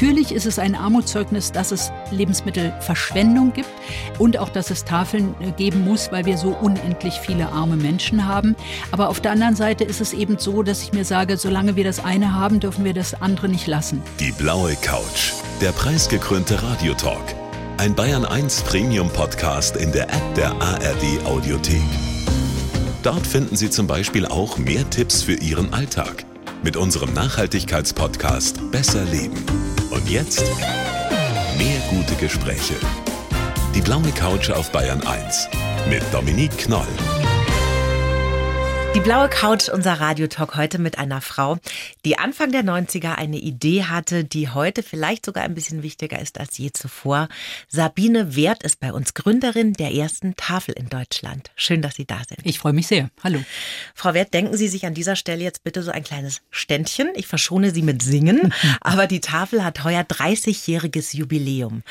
Natürlich ist es ein Armutszeugnis, dass es Lebensmittelverschwendung gibt und auch, dass es Tafeln äh, geben muss, weil wir so unendlich viele arme Menschen haben. Aber auf der anderen Seite ist es eben so, dass ich mir sage, solange wir das eine haben, dürfen wir das andere nicht lassen. Die blaue Couch, der preisgekrönte Radiotalk. Ein Bayern 1 Premium Podcast in der App der ARD Audiothek. Dort finden Sie zum Beispiel auch mehr Tipps für Ihren Alltag mit unserem Nachhaltigkeitspodcast Besser Leben. Und jetzt mehr gute Gespräche. Die blaue Couch auf Bayern 1 mit Dominique Knoll. Die blaue Couch, unser Radiotalk heute mit einer Frau, die Anfang der 90er eine Idee hatte, die heute vielleicht sogar ein bisschen wichtiger ist als je zuvor. Sabine Wert ist bei uns Gründerin der ersten Tafel in Deutschland. Schön, dass Sie da sind. Ich freue mich sehr. Hallo. Frau Wert, denken Sie sich an dieser Stelle jetzt bitte so ein kleines Ständchen. Ich verschone Sie mit Singen, aber die Tafel hat heuer 30-jähriges Jubiläum.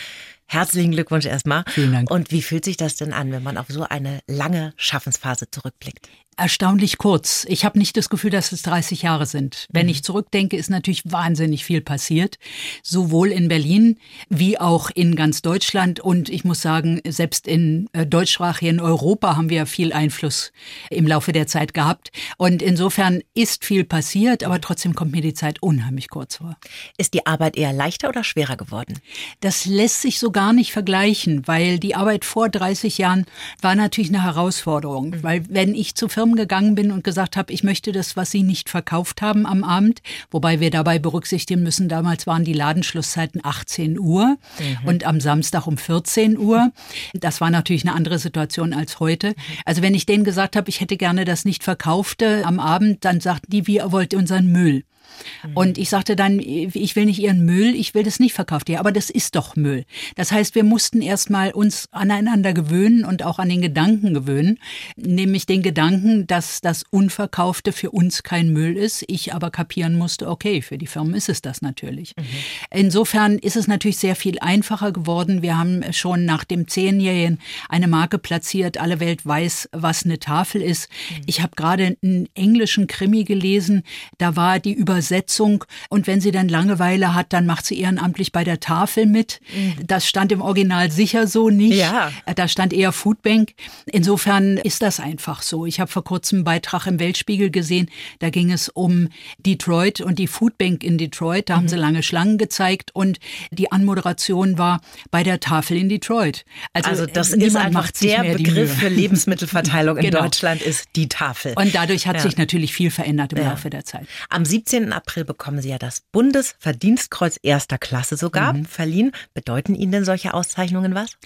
Herzlichen Glückwunsch erstmal. Vielen Dank. Und wie fühlt sich das denn an, wenn man auf so eine lange Schaffensphase zurückblickt? Erstaunlich kurz. Ich habe nicht das Gefühl, dass es 30 Jahre sind. Wenn mhm. ich zurückdenke, ist natürlich wahnsinnig viel passiert, sowohl in Berlin wie auch in ganz Deutschland. Und ich muss sagen, selbst in äh, deutschsprachigen Europa haben wir viel Einfluss im Laufe der Zeit gehabt. Und insofern ist viel passiert, aber trotzdem kommt mir die Zeit unheimlich kurz vor. Ist die Arbeit eher leichter oder schwerer geworden? Das lässt sich so gar nicht vergleichen, weil die Arbeit vor 30 Jahren war natürlich eine Herausforderung. Mhm. Weil wenn ich zu Firmen Firmen gegangen bin und gesagt habe, ich möchte das, was Sie nicht verkauft haben am Abend, wobei wir dabei berücksichtigen müssen, damals waren die Ladenschlusszeiten 18 Uhr mhm. und am Samstag um 14 Uhr. Das war natürlich eine andere Situation als heute. Also wenn ich denen gesagt habe, ich hätte gerne das nicht verkaufte am Abend, dann sagten die, wie wollt unseren Müll? Mhm. Und ich sagte dann, ich will nicht Ihren Müll, ich will das nicht verkauft. Ja, aber das ist doch Müll. Das heißt, wir mussten erstmal uns aneinander gewöhnen und auch an den Gedanken gewöhnen, nämlich den Gedanken, dass das Unverkaufte für uns kein Müll ist. Ich aber kapieren musste, okay, für die Firmen ist es das natürlich. Mhm. Insofern ist es natürlich sehr viel einfacher geworden. Wir haben schon nach dem Zehnjährigen eine Marke platziert. Alle Welt weiß, was eine Tafel ist. Mhm. Ich habe gerade einen englischen Krimi gelesen. Da war die Übersetzung Übersetzung. Und wenn sie dann Langeweile hat, dann macht sie ehrenamtlich bei der Tafel mit. Mhm. Das stand im Original sicher so nicht. Ja. Da stand eher Foodbank. Insofern ist das einfach so. Ich habe vor kurzem einen Beitrag im Weltspiegel gesehen. Da ging es um Detroit und die Foodbank in Detroit. Da mhm. haben sie lange Schlangen gezeigt und die Anmoderation war bei der Tafel in Detroit. Also, also das ist einfach der Begriff für Lebensmittelverteilung in genau. Deutschland ist die Tafel. Und dadurch hat ja. sich natürlich viel verändert im ja. Laufe der Zeit. Am 17. April bekommen Sie ja das Bundesverdienstkreuz erster Klasse sogar mhm. verliehen. Bedeuten Ihnen denn solche Auszeichnungen was?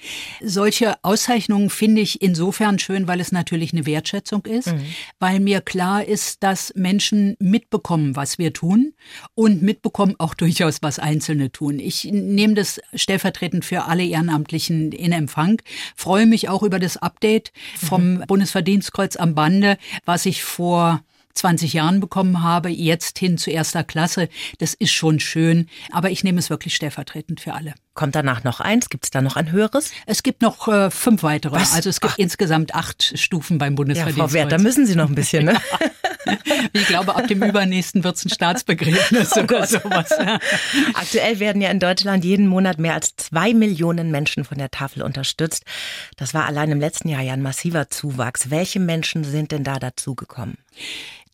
Solche Auszeichnungen finde ich insofern schön, weil es natürlich eine Wertschätzung ist, mhm. weil mir klar ist, dass Menschen mitbekommen, was wir tun und mitbekommen auch durchaus, was Einzelne tun. Ich nehme das stellvertretend für alle Ehrenamtlichen in Empfang, freue mich auch über das Update vom mhm. Bundesverdienstkreuz am Bande, was ich vor 20 Jahren bekommen habe, jetzt hin zu erster Klasse. Das ist schon schön, aber ich nehme es wirklich stellvertretend für alle. Kommt danach noch eins? Gibt es da noch ein höheres? Es gibt noch äh, fünf weitere. Was? Also es gibt Ach. insgesakt acht Stufen beim Bundesverdienstkreuz. Ja, Frau Wert, da müssen Sie noch ein bisschen, ne? ich glaube, ab dem übernächsten wird es ein Staatsbegräbnis oh oder sowas. Aktuell werden ja in Deutschland jeden Monat mehr als zwei Millionen Menschen von der Tafel unterstützt. Das war allein im letzten Jahr ja ein massiver Zuwachs. Welche Menschen sind denn da dazugekommen?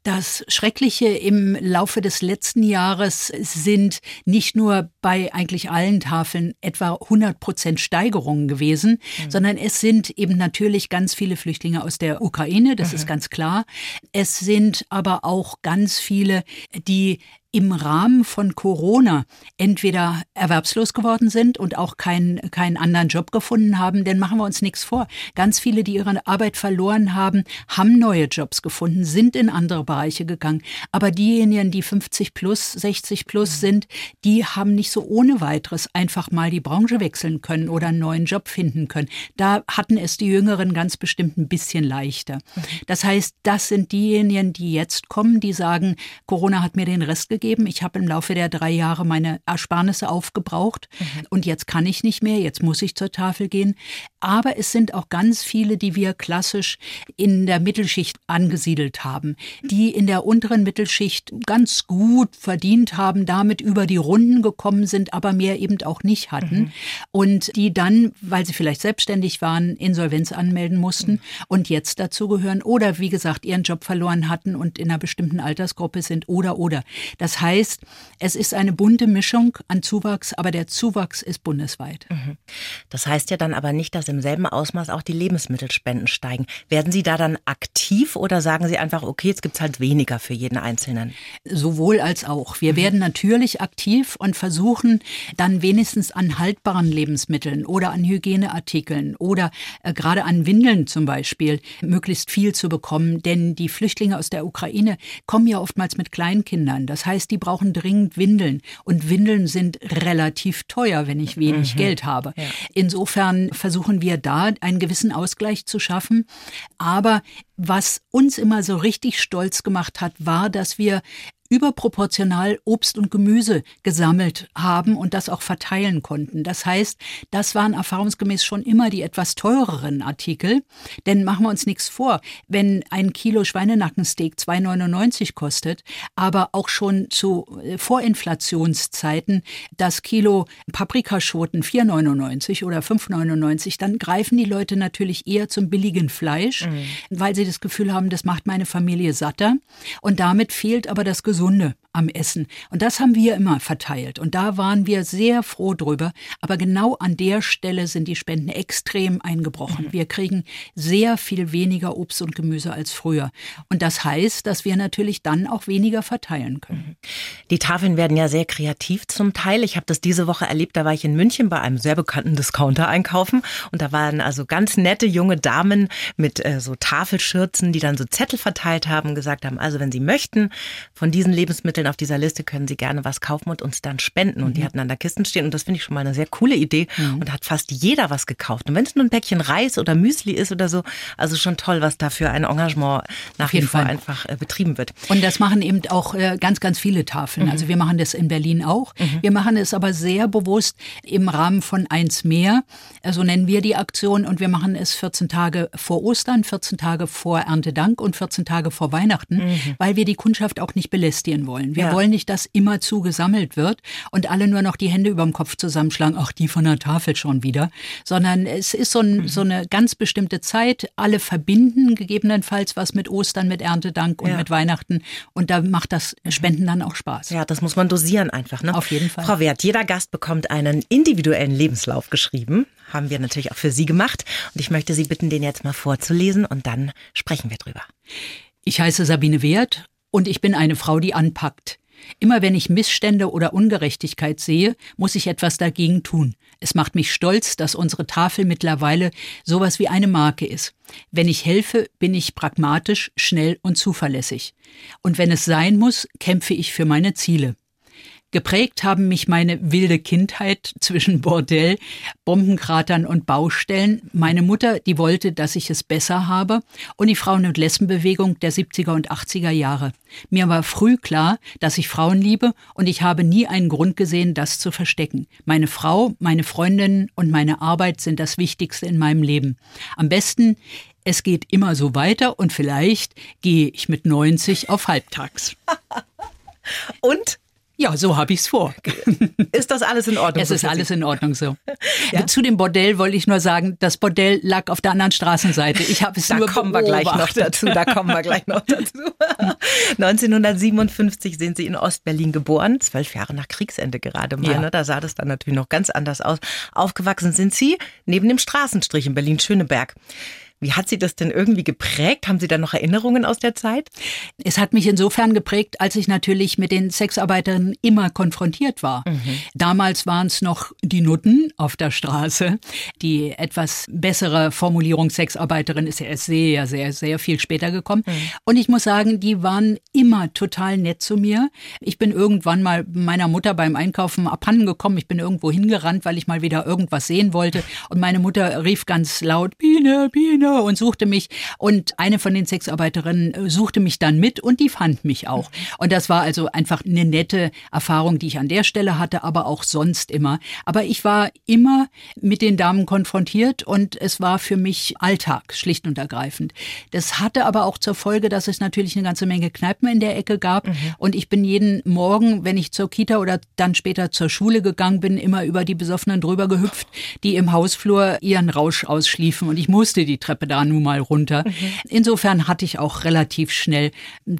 Das Schreckliche im Laufe des letzten Jahres sind nicht nur bei eigentlich allen Tafeln etwa 100 Prozent Steigerungen gewesen, mhm. sondern es sind eben natürlich ganz viele Flüchtlinge aus der Ukraine, das mhm. ist ganz klar. Es sind aber auch ganz viele, die im Rahmen von Corona entweder erwerbslos geworden sind und auch keinen, keinen anderen Job gefunden haben, denn machen wir uns nichts vor. Ganz viele, die ihre Arbeit verloren haben, haben neue Jobs gefunden, sind in andere Bereiche gegangen. Aber diejenigen, die 50 plus, 60 plus mhm. sind, die haben nicht so ohne weiteres einfach mal die Branche wechseln können oder einen neuen Job finden können. Da hatten es die Jüngeren ganz bestimmt ein bisschen leichter. Mhm. Das heißt, das sind diejenigen, die jetzt kommen, die sagen, Corona hat mir den Rest gegeben ausgeben. Ich habe im Laufe der drei Jahre meine Ersparnisse aufgebraucht mhm. und jetzt kann ich nicht mehr, jetzt muss ich zur Tafel gehen. Aber es sind auch ganz viele, die wir klassisch in der Mittelschicht angesiedelt haben, die in der unteren Mittelschicht ganz gut verdient haben, damit über die Runden gekommen sind, aber mehr eben auch nicht hatten. Mhm. Und die dann, weil sie vielleicht selbstständig waren, Insolvenz anmelden mussten mhm. und jetzt dazugehören oder wie gesagt ihren Job verloren hatten und in einer bestimmten Altersgruppe sind oder oder. Das heißt, es ist eine bunte Mischung an Zuwachs, aber der Zuwachs ist bundesweit. Mhm. Das heißt ja dann aber nicht, dass im selben Ausmaß auch die Lebensmittelspenden steigen. Werden Sie da dann aktiv oder sagen Sie einfach, okay, jetzt gibt es halt weniger für jeden Einzelnen? Sowohl als auch. Wir mhm. werden natürlich aktiv und versuchen dann wenigstens an haltbaren Lebensmitteln oder an Hygieneartikeln oder äh, gerade an Windeln zum Beispiel möglichst viel zu bekommen. Denn die Flüchtlinge aus der Ukraine kommen ja oftmals mit Kleinkindern. Das heißt, die brauchen dringend Windeln. Und Windeln sind relativ teuer, wenn ich wenig mhm. Geld habe. Ja. Insofern versuchen wir da einen gewissen Ausgleich zu schaffen. Aber was uns immer so richtig stolz gemacht hat, war, dass wir überproportional Obst und Gemüse gesammelt haben und das auch verteilen konnten. Das heißt, das waren erfahrungsgemäß schon immer die etwas teureren Artikel. Denn machen wir uns nichts vor, wenn ein Kilo Schweinenackensteak 2,99 kostet, aber auch schon zu äh, Vorinflationszeiten das Kilo Paprikaschoten 4,99 oder 5,99, dann greifen die Leute natürlich eher zum billigen Fleisch, mhm. weil sie das Gefühl haben, das macht meine Familie satter. Und damit fehlt aber das Gesunde am Essen. Und das haben wir immer verteilt. Und da waren wir sehr froh drüber. Aber genau an der Stelle sind die Spenden extrem eingebrochen. Mhm. Wir kriegen sehr viel weniger Obst und Gemüse als früher. Und das heißt, dass wir natürlich dann auch weniger verteilen können. Mhm. Die Tafeln werden ja sehr kreativ zum Teil. Ich habe das diese Woche erlebt. Da war ich in München bei einem sehr bekannten Discounter einkaufen. Und da waren also ganz nette junge Damen mit äh, so Tafelschürzen, die dann so Zettel verteilt haben, gesagt haben, also wenn Sie möchten, von diesen Lebensmitteln auf dieser Liste können Sie gerne was kaufen und uns dann spenden. Und mhm. die hatten an der Kisten stehen und das finde ich schon mal eine sehr coole Idee. Mhm. Und hat fast jeder was gekauft. Und wenn es nur ein Päckchen Reis oder Müsli ist oder so, also schon toll, was da für ein Engagement nach wie vor einfach äh, betrieben wird. Und das machen eben auch äh, ganz, ganz viele Tafeln. Mhm. Also wir machen das in Berlin auch. Mhm. Wir machen es aber sehr bewusst im Rahmen von eins mehr. So also nennen wir die Aktion und wir machen es 14 Tage vor Ostern, 14 Tage vor Erntedank und 14 Tage vor Weihnachten, mhm. weil wir die Kundschaft auch nicht belästigen wollen. Wir ja. wollen nicht, dass immer zu gesammelt wird und alle nur noch die Hände über dem Kopf zusammenschlagen, ach, die von der Tafel schon wieder, sondern es ist so, ein, mhm. so eine ganz bestimmte Zeit. Alle verbinden gegebenenfalls was mit Ostern, mit Erntedank und ja. mit Weihnachten und da macht das Spenden dann auch Spaß. Ja, das muss man dosieren einfach. Ne? Auf jeden Fall. Frau Wert, jeder Gast bekommt einen individuellen Lebenslauf geschrieben. Haben wir natürlich auch für Sie gemacht. Und ich möchte Sie bitten, den jetzt mal vorzulesen und dann sprechen wir drüber. Ich heiße Sabine Wert und ich bin eine Frau, die anpackt. Immer wenn ich Missstände oder Ungerechtigkeit sehe, muss ich etwas dagegen tun. Es macht mich stolz, dass unsere Tafel mittlerweile sowas wie eine Marke ist. Wenn ich helfe, bin ich pragmatisch, schnell und zuverlässig. Und wenn es sein muss, kämpfe ich für meine Ziele. Geprägt haben mich meine wilde Kindheit zwischen Bordell, Bombenkratern und Baustellen. Meine Mutter, die wollte, dass ich es besser habe. Und die Frauen- und Lesbenbewegung der 70er und 80er Jahre. Mir war früh klar, dass ich Frauen liebe und ich habe nie einen Grund gesehen, das zu verstecken. Meine Frau, meine Freundinnen und meine Arbeit sind das Wichtigste in meinem Leben. Am besten, es geht immer so weiter und vielleicht gehe ich mit 90 auf Halbtags. und ja, so habe ich es vor. Ist das alles in Ordnung? Es ist alles in Ordnung so. Ja? Zu dem Bordell wollte ich nur sagen, das Bordell lag auf der anderen Straßenseite. Ich habe es da nur kommen beobachtet. wir gleich noch dazu. Da kommen wir gleich noch dazu. 1957 sind Sie in Ostberlin geboren, zwölf Jahre nach Kriegsende gerade mal. Ja. Ne? Da sah das dann natürlich noch ganz anders aus. Aufgewachsen sind Sie neben dem Straßenstrich in Berlin-Schöneberg. Wie hat Sie das denn irgendwie geprägt? Haben Sie da noch Erinnerungen aus der Zeit? Es hat mich insofern geprägt, als ich natürlich mit den Sexarbeiterinnen immer konfrontiert war. Mhm. Damals waren es noch die Nutten auf der Straße. Die etwas bessere Formulierung Sexarbeiterin ist ja sehr, sehr, sehr viel später gekommen. Mhm. Und ich muss sagen, die waren immer total nett zu mir. Ich bin irgendwann mal meiner Mutter beim Einkaufen abhanden gekommen. Ich bin irgendwo hingerannt, weil ich mal wieder irgendwas sehen wollte. Und meine Mutter rief ganz laut, Biene, Biene, Kinder und suchte mich. Und eine von den Sexarbeiterinnen äh, suchte mich dann mit und die fand mich auch. Und das war also einfach eine nette Erfahrung, die ich an der Stelle hatte, aber auch sonst immer. Aber ich war immer mit den Damen konfrontiert und es war für mich Alltag, schlicht und ergreifend. Das hatte aber auch zur Folge, dass es natürlich eine ganze Menge Kneipen in der Ecke gab. Mhm. Und ich bin jeden Morgen, wenn ich zur Kita oder dann später zur Schule gegangen bin, immer über die Besoffenen drüber gehüpft, die im Hausflur ihren Rausch ausschliefen. Und ich musste die Treppe da nun mal runter. Mhm. Insofern hatte ich auch relativ schnell,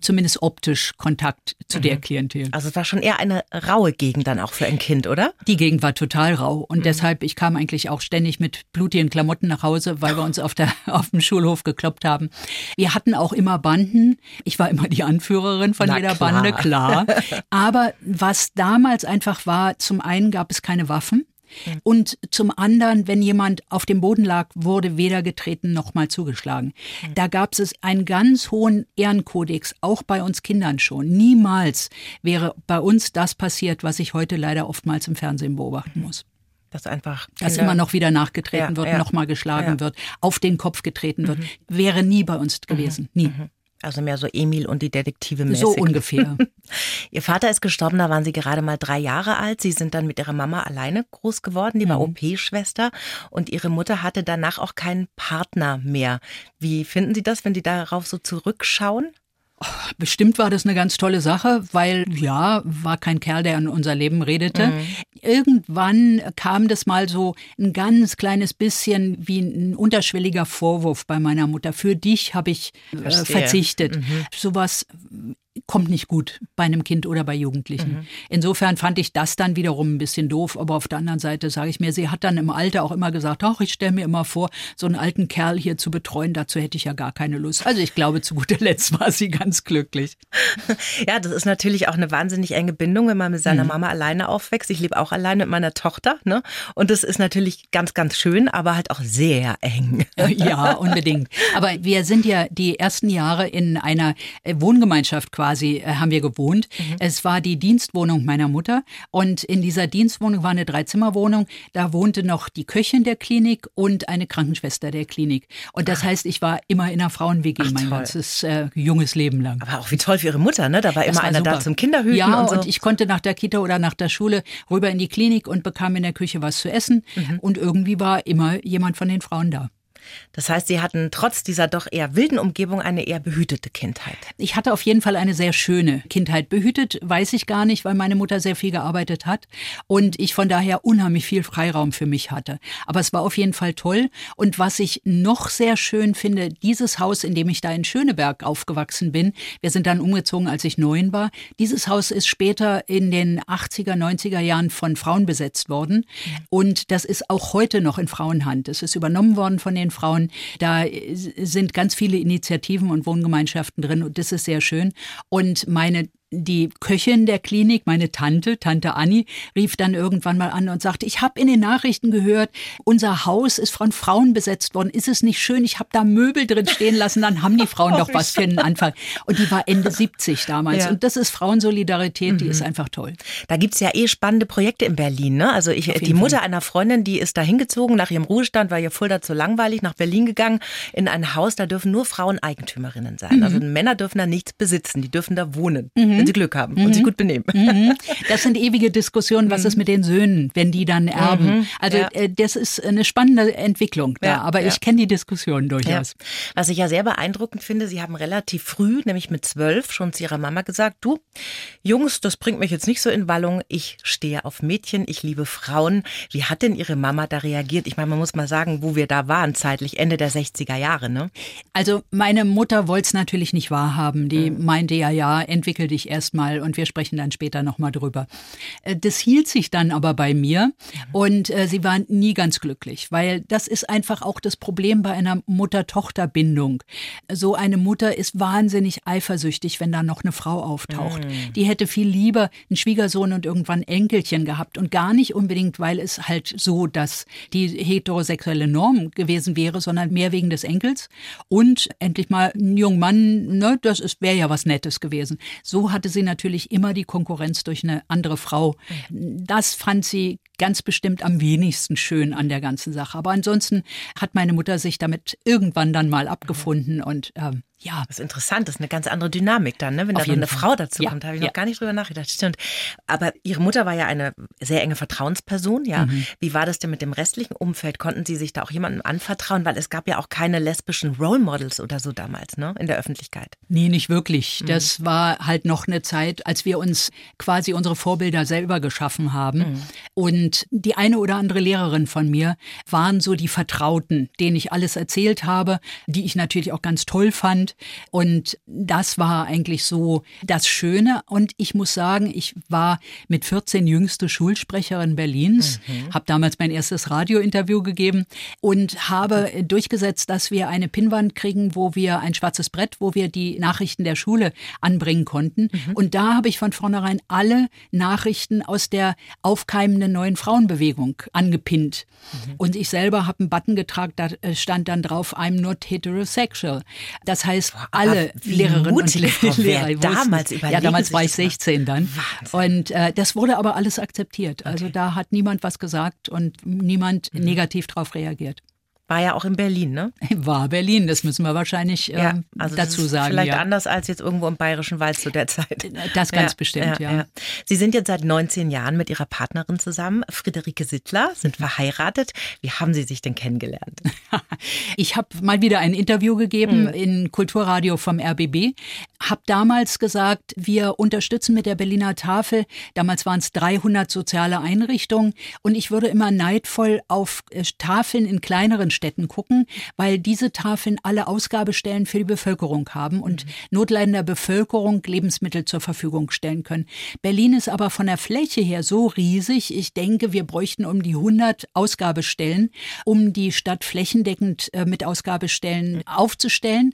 zumindest optisch, Kontakt zu mhm. der Klientel. Also es war schon eher eine raue Gegend dann auch für ein Kind, oder? Die Gegend war total rau. Und mhm. deshalb, ich kam eigentlich auch ständig mit blutigen Klamotten nach Hause, weil wir uns auf, der, auf dem Schulhof gekloppt haben. Wir hatten auch immer Banden. Ich war immer die Anführerin von Na jeder klar. Bande, klar. Aber was damals einfach war, zum einen gab es keine Waffen. Mhm. Und zum anderen, wenn jemand auf dem Boden lag, wurde weder getreten noch mal zugeschlagen. Mhm. Da gab es einen ganz hohen Ehrenkodex, auch bei uns Kindern schon. Niemals wäre bei uns das passiert, was ich heute leider oftmals im Fernsehen beobachten muss. Dass einfach Kinder dass immer noch wieder nachgetreten ja, wird, ja. nochmal geschlagen ja. wird, auf den Kopf getreten wird, mhm. wäre nie bei uns gewesen, mhm. nie. Mhm. Also mehr so Emil und die Detektive mäßig. So ungefähr. Ihr Vater ist gestorben, da waren Sie gerade mal drei Jahre alt. Sie sind dann mit Ihrer Mama alleine groß geworden, die war mhm. OP-Schwester. Und Ihre Mutter hatte danach auch keinen Partner mehr. Wie finden Sie das, wenn Sie darauf so zurückschauen? Bestimmt war das eine ganz tolle Sache, weil ja, war kein Kerl, der in unser Leben redete. Mhm. Irgendwann kam das mal so ein ganz kleines bisschen wie ein unterschwelliger Vorwurf bei meiner Mutter. Für dich habe ich äh, verzichtet. Mhm. Sowas kommt nicht gut bei einem Kind oder bei Jugendlichen. Mhm. Insofern fand ich das dann wiederum ein bisschen doof, aber auf der anderen Seite sage ich mir, sie hat dann im Alter auch immer gesagt, ach, ich stelle mir immer vor, so einen alten Kerl hier zu betreuen, dazu hätte ich ja gar keine Lust. Also ich glaube, zu guter Letzt war sie ganz glücklich. Ja, das ist natürlich auch eine wahnsinnig enge Bindung, wenn man mit seiner mhm. Mama alleine aufwächst. Ich lebe auch alleine mit meiner Tochter, ne? Und das ist natürlich ganz, ganz schön, aber halt auch sehr eng. Ja, unbedingt. Aber wir sind ja die ersten Jahre in einer äh, Wohngemeinschaft quasi quasi äh, haben wir gewohnt. Mhm. Es war die Dienstwohnung meiner Mutter und in dieser Dienstwohnung war eine Dreizimmerwohnung. Da wohnte noch die Köchin der Klinik und eine Krankenschwester der Klinik. Und das Ach. heißt, ich war immer in einer Frauen-WG mein toll. ganzes äh, junges Leben lang. Aber auch wie toll für Ihre Mutter, ne? Da war das immer war einer super. da zum Kinderhüten ja, und so. und ich konnte nach der Kita oder nach der Schule rüber in die Klinik und bekam in der Küche was zu essen. Mhm. Und irgendwie war immer jemand von den Frauen da. Das heißt, Sie hatten trotz dieser doch eher wilden Umgebung eine eher behütete Kindheit. Ich hatte auf jeden Fall eine sehr schöne Kindheit. Behütet weiß ich gar nicht, weil meine Mutter sehr viel gearbeitet hat und ich von daher unheimlich viel Freiraum für mich hatte. Aber es war auf jeden Fall toll. Und was ich noch sehr schön finde, dieses Haus, in dem ich da in Schöneberg aufgewachsen bin, wir sind dann umgezogen, als ich neun war. Dieses Haus ist später in den 80er, 90er Jahren von Frauen besetzt worden. Und das ist auch heute noch in Frauenhand. Es ist übernommen worden von den Frauen. Da sind ganz viele Initiativen und Wohngemeinschaften drin und das ist sehr schön. Und meine die Köchin der Klinik, meine Tante, Tante Anni, rief dann irgendwann mal an und sagte, ich habe in den Nachrichten gehört, unser Haus ist von Frauen besetzt worden. Ist es nicht schön? Ich habe da Möbel drin stehen lassen, dann haben die Frauen doch was für einen Anfang. Und die war Ende 70 damals. Ja. Und das ist Frauensolidarität, mhm. die ist einfach toll. Da gibt's ja eh spannende Projekte in Berlin. Ne? Also ich, die Mutter Fall. einer Freundin, die ist da hingezogen nach ihrem Ruhestand, war ihr Fulda zu langweilig, nach Berlin gegangen, in ein Haus, da dürfen nur Frauen Eigentümerinnen sein. Mhm. Also Männer dürfen da nichts besitzen, die dürfen da wohnen. Mhm wenn sie Glück haben mhm. und sich gut benehmen. Mhm. Das sind ewige Diskussionen, was mhm. ist mit den Söhnen, wenn die dann erben. Mhm. Also ja. äh, das ist eine spannende Entwicklung da, ja, aber ja. ich kenne die Diskussion durchaus. Was ich ja sehr beeindruckend finde, Sie haben relativ früh, nämlich mit zwölf, schon zu Ihrer Mama gesagt, du, Jungs, das bringt mich jetzt nicht so in Wallung, ich stehe auf Mädchen, ich liebe Frauen. Wie hat denn Ihre Mama da reagiert? Ich meine, man muss mal sagen, wo wir da waren, zeitlich Ende der 60er Jahre, ne? Also meine Mutter wollte es natürlich nicht wahrhaben. Die mhm. meinte ja, ja, entwickel dich erstmal mal und wir sprechen dann später nochmal drüber. Äh, das hielt sich dann aber bei mir und äh, sie war nie ganz glücklich, weil das ist einfach auch das Problem bei einer Mutter-Tochter-Bindung. So eine Mutter ist wahnsinnig eifersüchtig, wenn da noch eine Frau auftaucht. Mhm. Die hätte viel lieber einen Schwiegersohn und irgendwann Enkelchen gehabt und gar nicht unbedingt, weil es halt so, dass die heterosexuelle Norm gewesen wäre, sondern mehr wegen des Enkels und endlich mal ein junger Mann, ne, das wäre ja was Nettes gewesen. So hatte sie natürlich immer die Konkurrenz durch eine andere Frau. Das fand sie ganz bestimmt am wenigsten schön an der ganzen Sache. Aber ansonsten hat meine Mutter sich damit irgendwann dann mal abgefunden und ähm, ja. Das ist interessant, das ist eine ganz andere Dynamik dann, ne? wenn da noch eine Fall. Frau dazu ja, kommt. Da habe ich ja. noch gar nicht drüber nachgedacht. Stimmt. Aber Ihre Mutter war ja eine sehr enge Vertrauensperson, ja. Mhm. Wie war das denn mit dem restlichen Umfeld? Konnten Sie sich da auch jemandem anvertrauen? Weil es gab ja auch keine lesbischen Role Models oder so damals, ne? In der Öffentlichkeit. Nee, nicht wirklich. Mhm. Das war halt noch eine Zeit, als wir uns quasi unsere Vorbilder selber geschaffen haben. Mhm. Und die eine oder andere Lehrerin von mir waren so die Vertrauten, denen ich alles erzählt habe, die ich natürlich auch ganz toll fand Deutschland. Und das war eigentlich so das Schöne. Und ich muss sagen, ich war mit 14 jüngste Schulsprecherin Berlins, mhm. habe damals mein erstes Radiointerview gegeben und habe durchgesetzt, dass wir eine Pinnwand kriegen, wo wir ein schwarzes Brett, wo wir die Nachrichten der Schule anbringen konnten. Mhm. Und da habe ich von vornherein alle Nachrichten aus der aufkeimenden neuen Frauenbewegung angepinnt. Mhm. Und ich selber habe einen Button getragen, da stand dann drauf, I'm not heterosexual. Das heißt, heißt, alle Lehrerinnen und Lehrer damals überlegen Ja, damals war ich 16 dann. Wahnsinn. Und äh, das wurde aber alles akzeptiert. Also okay. da hat niemand was gesagt und niemand mhm. negativ darauf reagiert. War ja auch in Berlin, ne? War Berlin, das müssen wir wahrscheinlich äh, ja, also dazu sagen. Vielleicht ja. anders als jetzt irgendwo im Bayerischen Wald zu der Zeit. Das ganz ja, bestimmt, ja, Sie sind jetzt seit 19 Jahren mit Ihrer Partnerin zusammen, Friederike Sittler, sind mhm. verheiratet. Wie haben Sie sich denn kennengelernt? ich habe mal wieder ein Interview gegeben mhm. in Kulturradio vom RBB, habe damals gesagt, wir unterstützen mit der Berliner Tafel, damals waren es 300 soziale Einrichtungen und ich würde immer neidvoll auf äh, Tafeln in kleineren Städten gucken, weil diese Tafeln alle Ausgabestellen für die Bevölkerung haben und mhm. notleidender Bevölkerung Lebensmittel zur Verfügung stellen können. Berlin ist aber von der Fläche her so riesig. Ich denke, wir bräuchten um die 100 Ausgabestellen, um die Stadt flächendeckend äh, mit Ausgabestellen aufzustellen.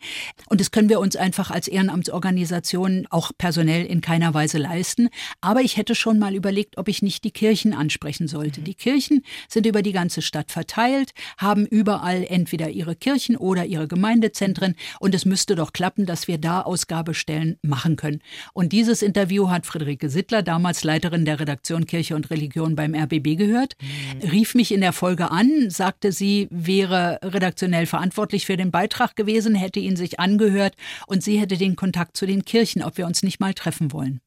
Und das können wir uns einfach als Ehrenamtsorganisation auch personell in keiner Weise leisten. Aber ich hätte schon mal überlegt, ob ich nicht die Kirchen ansprechen sollte. Mhm. Die Kirchen sind über die ganze Stadt verteilt, haben über überall entweder ihre Kirchen oder ihre Gemeindezentren. Und es müsste doch klappen, dass wir da Ausgabestellen machen können. Und dieses Interview hat Friederike Sittler, damals Leiterin der Redaktion Kirche und Religion beim RBB, gehört, mhm. rief mich in der Folge an, sagte, sie wäre redaktionell verantwortlich für den Beitrag gewesen, hätte ihn sich angehört und sie hätte den Kontakt zu den Kirchen, ob wir uns nicht mal treffen wollen.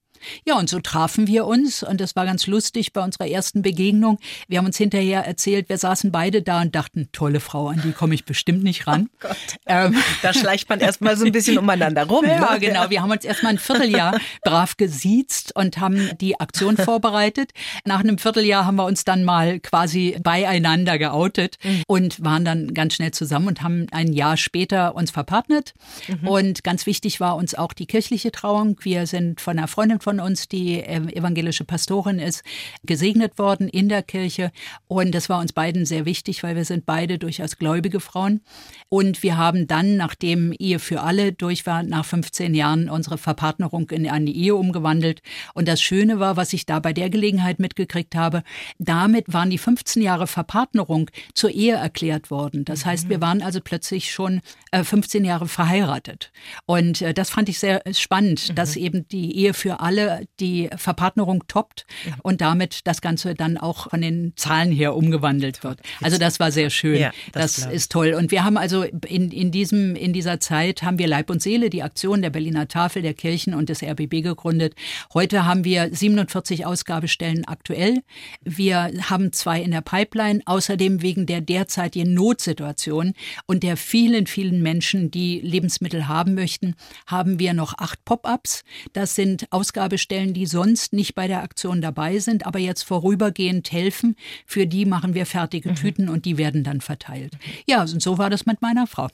Ja, und so trafen wir uns und das war ganz lustig bei unserer ersten Begegnung. Wir haben uns hinterher erzählt, wir saßen beide da und dachten, tolle Frau, an die komme ich bestimmt nicht ran. Oh Gott. Ähm, da schleicht man erstmal so ein bisschen umeinander rum. Ja, ne? genau. Wir haben uns erstmal ein Vierteljahr brav gesiezt und haben die Aktion vorbereitet. Nach einem Vierteljahr haben wir uns dann mal quasi beieinander geoutet mhm. und waren dann ganz schnell zusammen und haben ein Jahr später uns verpartnert. Mhm. Und ganz wichtig war uns auch die kirchliche Trauung. Wir sind von einer Freundin von uns, die ähm, evangelische Pastorin ist, gesegnet worden in der Kirche. Und das war uns beiden sehr wichtig, weil wir sind beide durchaus gläubige Frauen. Und wir haben dann, nachdem Ehe für alle durch war, nach 15 Jahren unsere Verpartnerung in eine Ehe umgewandelt. Und das Schöne war, was ich da bei der Gelegenheit mitgekriegt habe, damit waren die 15 Jahre Verpartnerung zur Ehe erklärt worden. Das heißt, wir waren also plötzlich schon 15 äh, Jahre verheiratet. Und äh, das fand ich sehr spannend, mhm. dass eben die Ehe für alle alle die Verpartnerung toppt und damit das Ganze dann auch von den Zahlen her umgewandelt wird. Also das war sehr schön. Ja, das, das ist toll. Und wir haben also in, in, diesem, in dieser Zeit haben wir Leib und Seele, die Aktion der Berliner Tafel, der Kirchen und des RBB gegründet. Heute haben wir 47 Ausgabestellen aktuell. Wir haben zwei in der Pipeline. Außerdem wegen der derzeitigen Notsituation und der vielen, vielen Menschen, die Lebensmittel haben möchten, haben wir noch acht Pop-ups. Das sind Ausgaben Ausgabestellen, die sonst nicht bei der Aktion dabei sind, aber jetzt vorübergehend helfen. Für die machen wir fertige mhm. Tüten und die werden dann verteilt. Ja, und so war das mit meiner Frau.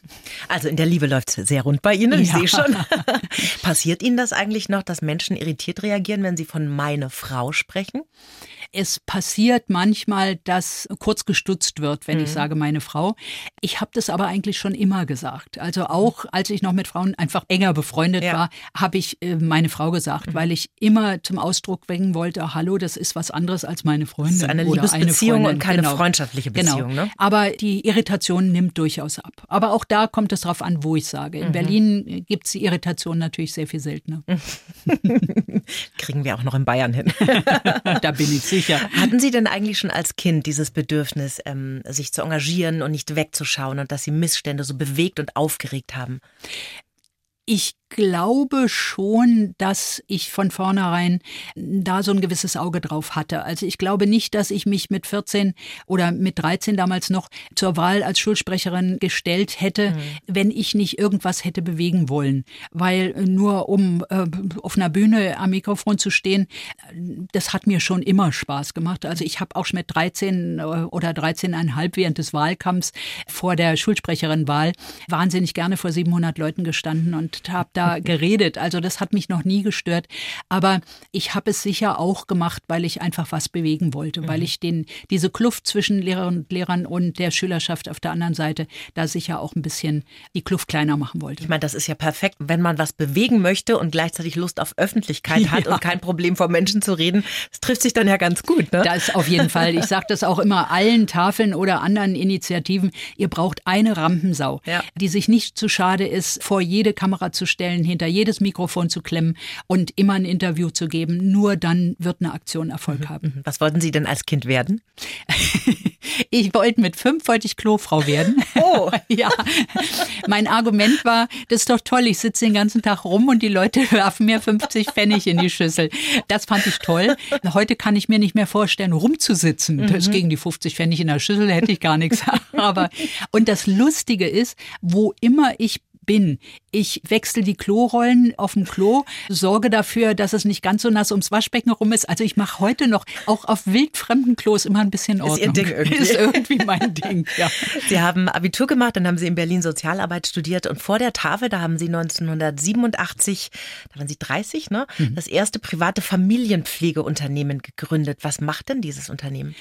Also in der Liebe läuft es sehr rund bei Ihnen, ich ja. sehe schon. Passiert Ihnen das eigentlich noch, dass Menschen irritiert reagieren, wenn Sie von meine Frau sprechen? Es passiert manchmal, dass kurz gestutzt wird, wenn mhm. ich sage meine Frau. Ich habe das aber eigentlich schon immer gesagt. Also auch als ich noch mit Frauen einfach enger befreundet ja. war, habe ich äh, meine Frau gesagt, mhm. weil ich immer zum Ausdruck bringen wollte, hallo, das ist was anderes als meine Freundin. Das ist eine Liebesbeziehung und keine genau. freundschaftliche genau. Beziehung. Genau. Ne? Aber die Irritation nimmt durchaus ab. Aber auch da kommt es darauf an, wo ich sage. In mhm. Berlin gibt es die Irritation natürlich sehr viel seltener. Kriegen wir auch noch in Bayern hin. da bin ich sicher sicher. Hatten Sie denn eigentlich schon als Kind dieses Bedürfnis, ähm, sich zu engagieren und nicht wegzuschauen und dass Sie Missstände so bewegt und aufgeregt haben? Ich glaube schon, dass ich von vornherein da so ein gewisses Auge drauf hatte. Also ich glaube nicht, dass ich mich mit 14 oder mit 13 damals noch zur Wahl als Schulsprecherin gestellt hätte, mhm. wenn ich nicht irgendwas hätte bewegen wollen. Weil nur um äh, auf einer Bühne am Mikrofon zu stehen, das hat mir schon immer Spaß gemacht. Also ich habe auch schon mit 13 äh, oder 13,5 während des Wahlkampfs vor der Schulsprecherin-Wahl wahnsinnig gerne vor 700 Leuten gestanden und habe da da geredet. Also das hat mich noch nie gestört. Aber ich habe es sicher auch gemacht, weil ich einfach was bewegen wollte, mhm. weil ich den, diese Kluft zwischen Lehrerinnen und Lehrern und der Schülerschaft auf der anderen Seite da sicher auch ein bisschen die Kluft kleiner machen wollte. Ich meine, das ist ja perfekt, wenn man was bewegen möchte und gleichzeitig Lust auf Öffentlichkeit hat ja. und kein Problem vor Menschen zu reden. Das trifft sich dann ja ganz gut. Ne? Das auf jeden Fall. Ich sage das auch immer allen Tafeln oder anderen Initiativen. Ihr braucht eine Rampensau, ja. die sich nicht zu schade ist, vor jede Kamera zu stellen stellen, hinter jedes Mikrofon zu klemmen und immer ein Interview zu geben. Nur dann wird eine Aktion Erfolg mhm. haben. Was wollten Sie denn als Kind werden? ich wollte mit fünf wollte ich Klofrau werden. Oh. ja. Mein Argument war, das ist doch toll, ich sitze den ganzen Tag rum und die Leute werfen mir 50 Pfennig in die Schüssel. Das fand ich toll. Heute kann ich mir nicht mehr vorstellen, rumzusitzen. Mhm. Das gegen die 50 Pfennig in der Schüssel hätte ich gar nichts. Aber, und das Lustige ist, wo immer ich bin. Ich wechsle die Klorollen auf dem Klo, sorge dafür, dass es nicht ganz so nass ums Waschbecken rum ist. Also ich mache heute noch auch auf wildfremden Klos immer ein bisschen Ordnung. Ist Ihr Ding irgendwie. Ist irgendwie mein Ding, ja. Sie haben Abitur gemacht, dann haben Sie in Berlin Sozialarbeit studiert und vor der Tafel, da haben Sie 1987, da waren Sie 30, ne, mhm. das erste private Familienpflegeunternehmen gegründet. Was macht denn dieses Unternehmen?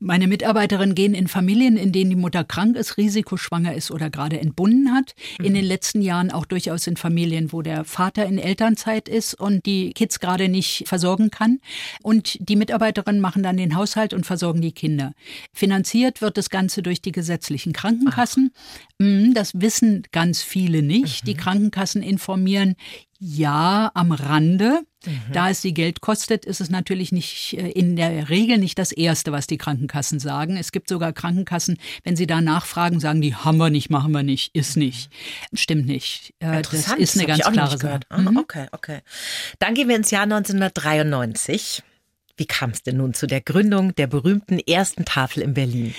Meine Mitarbeiterinnen gehen in Familien, in denen die Mutter krank ist, risikoschwanger ist oder gerade entbunden hat. Mhm. In den letzten Jahren auch durchaus in Familien, wo der Vater in Elternzeit ist und die Kids gerade nicht versorgen kann. Und die Mitarbeiterinnen machen dann den Haushalt und versorgen die Kinder. Finanziert wird das Ganze durch die gesetzlichen Krankenkassen. Ach. Mhm, das wissen ganz viele nicht. Mhm. Die Krankenkassen informieren ja, am Rande. Mhm. Da es sie Geld kostet, ist es natürlich nicht äh, in der Regel nicht das Erste, was die Krankenkassen sagen. Es gibt sogar Krankenkassen, wenn sie da nachfragen, sagen die, haben wir nicht, machen wir nicht, ist nicht. Stimmt nicht. Äh, das ist eine das ganz klare Sache. Ah, mhm. Okay, okay. Dann gehen wir ins Jahr 1993. Wie kam es denn nun zu der Gründung der berühmten ersten Tafel in Berlin?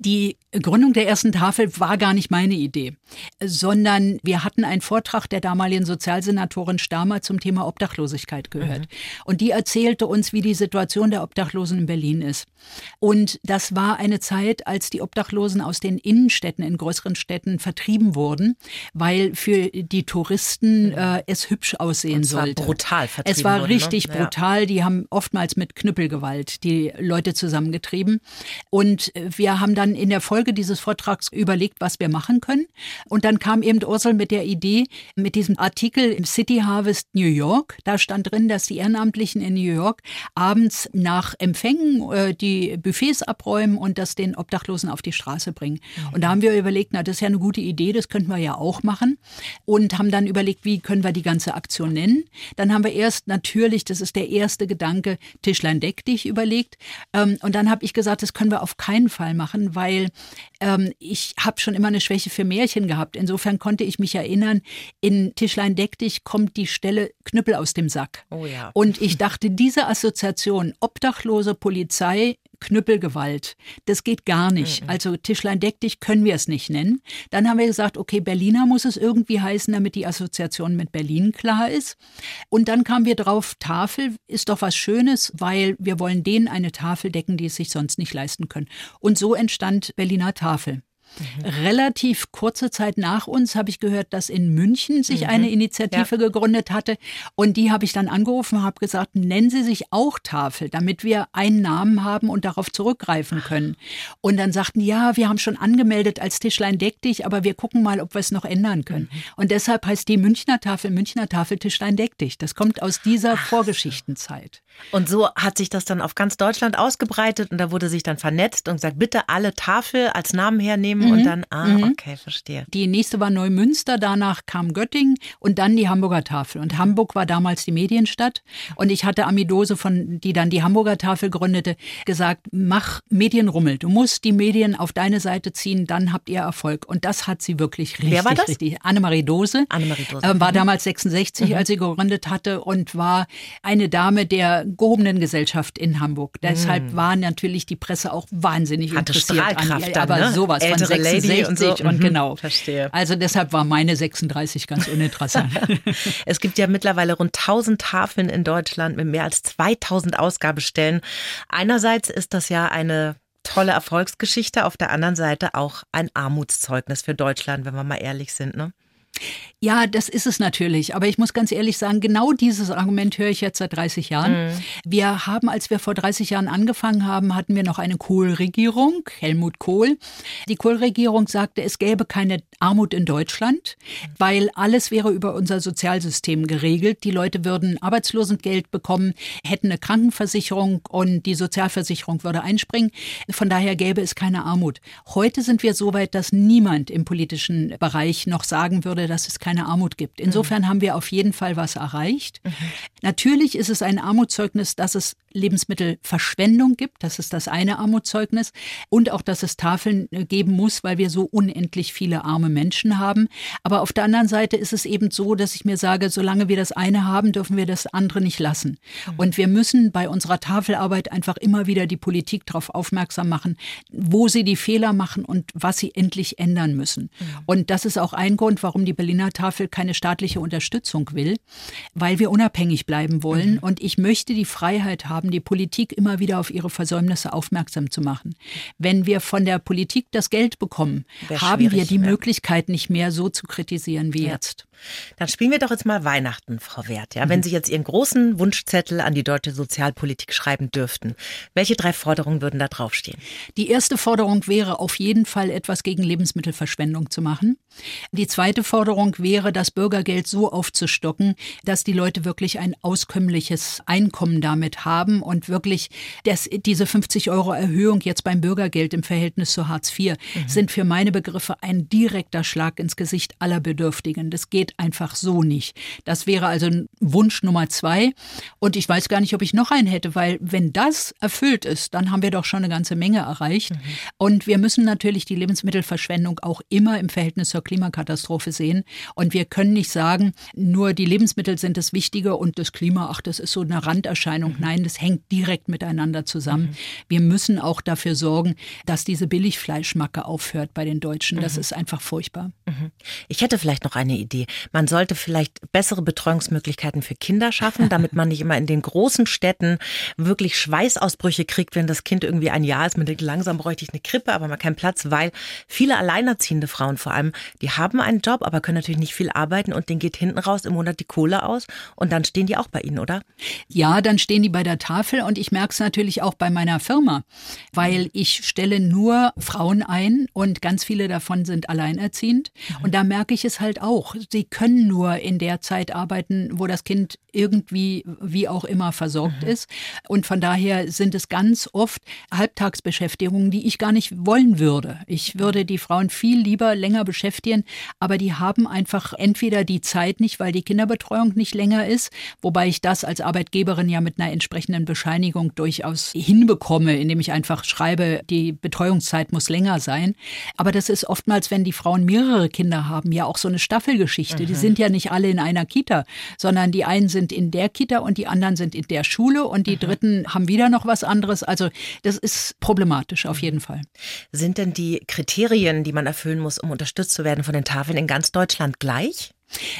Die Gründung der ersten Tafel war gar nicht meine Idee, sondern wir hatten einen Vortrag der damaligen Sozialsenatorin Stamer zum Thema Obdachlosigkeit gehört. Mhm. Und die erzählte uns, wie die Situation der Obdachlosen in Berlin ist. Und das war eine Zeit, als die Obdachlosen aus den Innenstädten in größeren Städten vertrieben wurden, weil für die Touristen mhm. äh, es hübsch aussehen es sollte. War brutal vertrieben Es war wurde, richtig ne? brutal. Die haben oftmals mit Knüppelgewalt die Leute zusammengetrieben. Und wir haben dann dann in der Folge dieses Vortrags überlegt, was wir machen können. Und dann kam eben Ursel mit der Idee, mit diesem Artikel im City Harvest New York. Da stand drin, dass die Ehrenamtlichen in New York abends nach Empfängen äh, die Buffets abräumen und das den Obdachlosen auf die Straße bringen. Mhm. Und da haben wir überlegt, na, das ist ja eine gute Idee, das könnten wir ja auch machen. Und haben dann überlegt, wie können wir die ganze Aktion nennen. Dann haben wir erst natürlich, das ist der erste Gedanke, Tischlein deck dich überlegt. Ähm, und dann habe ich gesagt, das können wir auf keinen Fall machen, weil ähm, ich habe schon immer eine Schwäche für Märchen gehabt. Insofern konnte ich mich erinnern, in Tischlein deck dich kommt die Stelle Knüppel aus dem Sack. Oh ja. Und ich dachte, diese Assoziation, obdachlose Polizei, Knüppelgewalt. Das geht gar nicht. Mhm. Also Tischlein deck dich können wir es nicht nennen. Dann haben wir gesagt, okay, Berliner muss es irgendwie heißen, damit die Assoziation mit Berlin klar ist. Und dann kamen wir drauf, Tafel ist doch was Schönes, weil wir wollen denen eine Tafel decken, die es sich sonst nicht leisten können. Und so entstand Berliner Tafel. Mhm. Relativ kurze Zeit nach uns habe ich gehört, dass in München sich mhm. eine Initiative ja. gegründet hatte. Und die habe ich dann angerufen und habe gesagt, nennen Sie sich auch Tafel, damit wir einen Namen haben und darauf zurückgreifen können. Und dann sagten, ja, wir haben schon angemeldet als Tischlein deck dich, aber wir gucken mal, ob wir es noch ändern können. Mhm. Und deshalb heißt die Münchner Tafel Münchner Tafel Tischlein deck dich. Das kommt aus dieser Ach. Vorgeschichtenzeit. Und so hat sich das dann auf ganz Deutschland ausgebreitet und da wurde sich dann vernetzt und gesagt, bitte alle Tafel als Namen hernehmen nehmen mhm. und dann, ah, mhm. okay, verstehe. Die nächste war Neumünster, danach kam Göttingen und dann die Hamburger Tafel. Und Hamburg war damals die Medienstadt. Und ich hatte Amidose, von, die dann die Hamburger Tafel gründete, gesagt, mach Medienrummel. Du musst die Medien auf deine Seite ziehen, dann habt ihr Erfolg. Und das hat sie wirklich richtig, Wer war das? richtig. Annemarie Dose. Annemarie Dose. Äh, war mhm. damals 66, mhm. als sie gegründet hatte und war eine Dame der gehobenen Gesellschaft in Hamburg. Deshalb mhm. war natürlich die Presse auch wahnsinnig Hatte interessiert Strahlkraft an ihr. Aber ne? sowas Ältere von 66 Lady und, so. und mhm. genau. Verstehe. Also deshalb war meine 36 ganz uninteressant. es gibt ja mittlerweile rund 1000 Tafeln in Deutschland mit mehr als 2000 Ausgabestellen. Einerseits ist das ja eine tolle Erfolgsgeschichte, auf der anderen Seite auch ein Armutszeugnis für Deutschland, wenn wir mal ehrlich sind. Ne? Ja, das ist es natürlich. Aber ich muss ganz ehrlich sagen, genau dieses Argument höre ich jetzt seit 30 Jahren. Mhm. Wir haben, als wir vor 30 Jahren angefangen haben, hatten wir noch eine Kohl-Regierung, Helmut Kohl. Die Kohl-Regierung sagte, es gäbe keine Armut in Deutschland, weil alles wäre über unser Sozialsystem geregelt. Die Leute würden Arbeitslosengeld bekommen, hätten eine Krankenversicherung und die Sozialversicherung würde einspringen. Von daher gäbe es keine Armut. Heute sind wir so weit, dass niemand im politischen Bereich noch sagen würde, dass es keine Armut gibt. Insofern mhm. haben wir auf jeden Fall was erreicht. Mhm. Natürlich ist es ein Armutszeugnis, dass es Lebensmittelverschwendung gibt. Das ist das eine Armutszeugnis. Und auch, dass es Tafeln äh, geben muss, weil wir so unendlich viele arme Menschen haben. Aber auf der anderen Seite ist es eben so, dass ich mir sage, solange wir das eine haben, dürfen wir das andere nicht lassen. Mhm. Und wir müssen bei unserer Tafelarbeit einfach immer wieder die Politik darauf aufmerksam machen, wo sie die Fehler machen und was sie endlich ändern müssen. Mhm. Und das ist auch ein Grund, warum die Berliner Tafel keine staatliche Unterstützung will, weil wir unabhängig bleiben wollen. Mhm. Und ich möchte die Freiheit haben, die Politik immer wieder auf ihre Versäumnisse aufmerksam zu machen. Wenn wir von der Politik das Geld bekommen, haben wir die ja. Möglichkeit nicht mehr so zu kritisieren wie ja. jetzt. Dann spielen wir doch jetzt mal Weihnachten, Frau Wert. Ja, mhm. wenn Sie jetzt Ihren großen Wunschzettel an die deutsche Sozialpolitik schreiben dürften, welche drei Forderungen würden da draufstehen? Die erste Forderung wäre auf jeden Fall etwas gegen Lebensmittelverschwendung zu machen. Die zweite Forderung wäre, das Bürgergeld so aufzustocken, dass die Leute wirklich ein auskömmliches Einkommen damit haben und wirklich das, diese 50 Euro Erhöhung jetzt beim Bürgergeld im Verhältnis zu Hartz IV mhm. sind für meine Begriffe ein direkter Schlag ins Gesicht aller Bedürftigen. Das geht geht einfach so nicht. Das wäre also Wunsch Nummer zwei. Und ich weiß gar nicht, ob ich noch einen hätte, weil wenn das erfüllt ist, dann haben wir doch schon eine ganze Menge erreicht. Mhm. Und wir müssen natürlich die Lebensmittelverschwendung auch immer im Verhältnis zur Klimakatastrophe sehen. Und wir können nicht sagen, nur die Lebensmittel sind das Wichtige und das Klima, ach, das ist so eine Randerscheinung. Mhm. Nein, das hängt direkt miteinander zusammen. Mhm. Wir müssen auch dafür sorgen, dass diese Billigfleischmacke aufhört bei den Deutschen. Das mhm. ist einfach furchtbar. Mhm. Ich hätte vielleicht noch eine Idee. Man sollte vielleicht bessere Betreuungsmöglichkeiten für Kinder schaffen, damit man nicht immer in den großen Städten wirklich Schweißausbrüche kriegt, wenn das Kind irgendwie ein Jahr ist. Man denkt, langsam bräuchte ich eine Krippe, aber man keinen Platz, weil viele alleinerziehende Frauen vor allem, die haben einen Job, aber können natürlich nicht viel arbeiten und denen geht hinten raus im Monat die Kohle aus und dann stehen die auch bei Ihnen, oder? Ja, dann stehen die bei der Tafel und ich merke es natürlich auch bei meiner Firma, weil ich stelle nur Frauen ein und ganz viele davon sind alleinerziehend mhm. und da merke ich es halt auch. Sie können nur in der Zeit arbeiten, wo das Kind irgendwie, wie auch immer, versorgt mhm. ist. Und von daher sind es ganz oft Halbtagsbeschäftigungen, die ich gar nicht wollen würde. Ich würde die Frauen viel lieber länger beschäftigen, aber die haben einfach entweder die Zeit nicht, weil die Kinderbetreuung nicht länger ist, wobei ich das als Arbeitgeberin ja mit einer entsprechenden Bescheinigung durchaus hinbekomme, indem ich einfach schreibe, die Betreuungszeit muss länger sein. Aber das ist oftmals, wenn die Frauen mehrere Kinder haben, ja auch so eine Staffelgeschichte. Mhm. Die sind ja nicht alle in einer Kita, sondern die einen sind in der Kita und die anderen sind in der Schule und die mhm. Dritten haben wieder noch was anderes. Also das ist problematisch auf jeden Fall. Sind denn die Kriterien, die man erfüllen muss, um unterstützt zu werden von den Tafeln in ganz Deutschland gleich?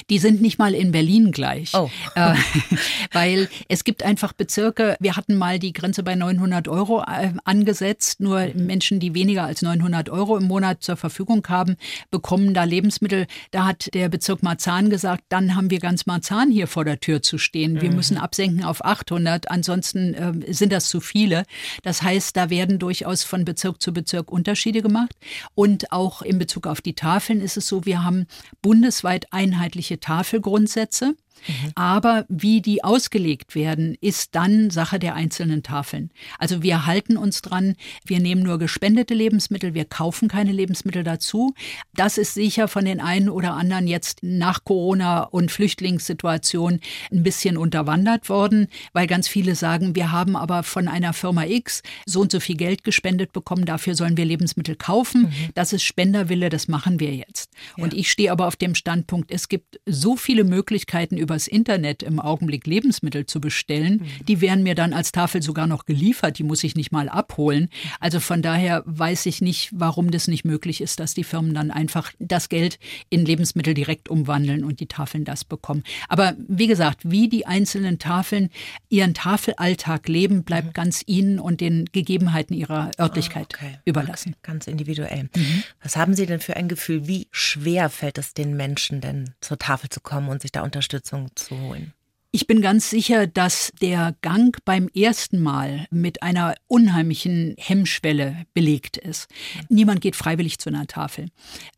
Die sind nicht mal in Berlin gleich, oh. äh, weil es gibt einfach Bezirke. Wir hatten mal die Grenze bei 900 Euro äh, angesetzt. Nur Menschen, die weniger als 900 Euro im Monat zur Verfügung haben, bekommen da Lebensmittel. Da hat der Bezirk Marzahn gesagt, dann haben wir ganz Marzahn hier vor der Tür zu stehen. Wir mhm. müssen absenken auf 800, ansonsten äh, sind das zu viele. Das heißt, da werden durchaus von Bezirk zu Bezirk Unterschiede gemacht. Und auch in Bezug auf die Tafeln ist es so, wir haben bundesweit Einheiten einheitliche Tafelgrundsätze. Mhm. Aber wie die ausgelegt werden, ist dann Sache der einzelnen Tafeln. Also wir halten uns dran, wir nehmen nur gespendete Lebensmittel, wir kaufen keine Lebensmittel dazu. Das ist sicher von den einen oder anderen jetzt nach Corona und Flüchtlingssituation ein bisschen unterwandert worden, weil ganz viele sagen, wir haben aber von einer Firma X so und so viel Geld gespendet bekommen, dafür sollen wir Lebensmittel kaufen. Mhm. Das ist Spenderwille, das machen wir jetzt. Ja. Und ich stehe aber auf dem Standpunkt, es gibt so viele Möglichkeiten übers Internet im Augenblick Lebensmittel zu bestellen. Mhm. Die werden mir dann als Tafel sogar noch geliefert, die muss ich nicht mal abholen. Also von daher weiß ich nicht, warum das nicht möglich ist, dass die Firmen dann einfach das Geld in Lebensmittel direkt umwandeln und die Tafeln das bekommen. Aber wie gesagt, wie die einzelnen Tafeln ihren Tafelalltag leben, bleibt mhm. ganz ihnen und den Gegebenheiten ihrer Örtlichkeit oh, okay. überlassen. Okay. Ganz individuell. Mhm. Was haben Sie denn für ein Gefühl? Wie schwer fällt es den Menschen denn zur Tafel zu kommen und sich da Unterstützung zu holen? Ich bin ganz sicher, dass der Gang beim ersten Mal mit einer unheimlichen Hemmschwelle belegt ist. Niemand geht freiwillig zu einer Tafel.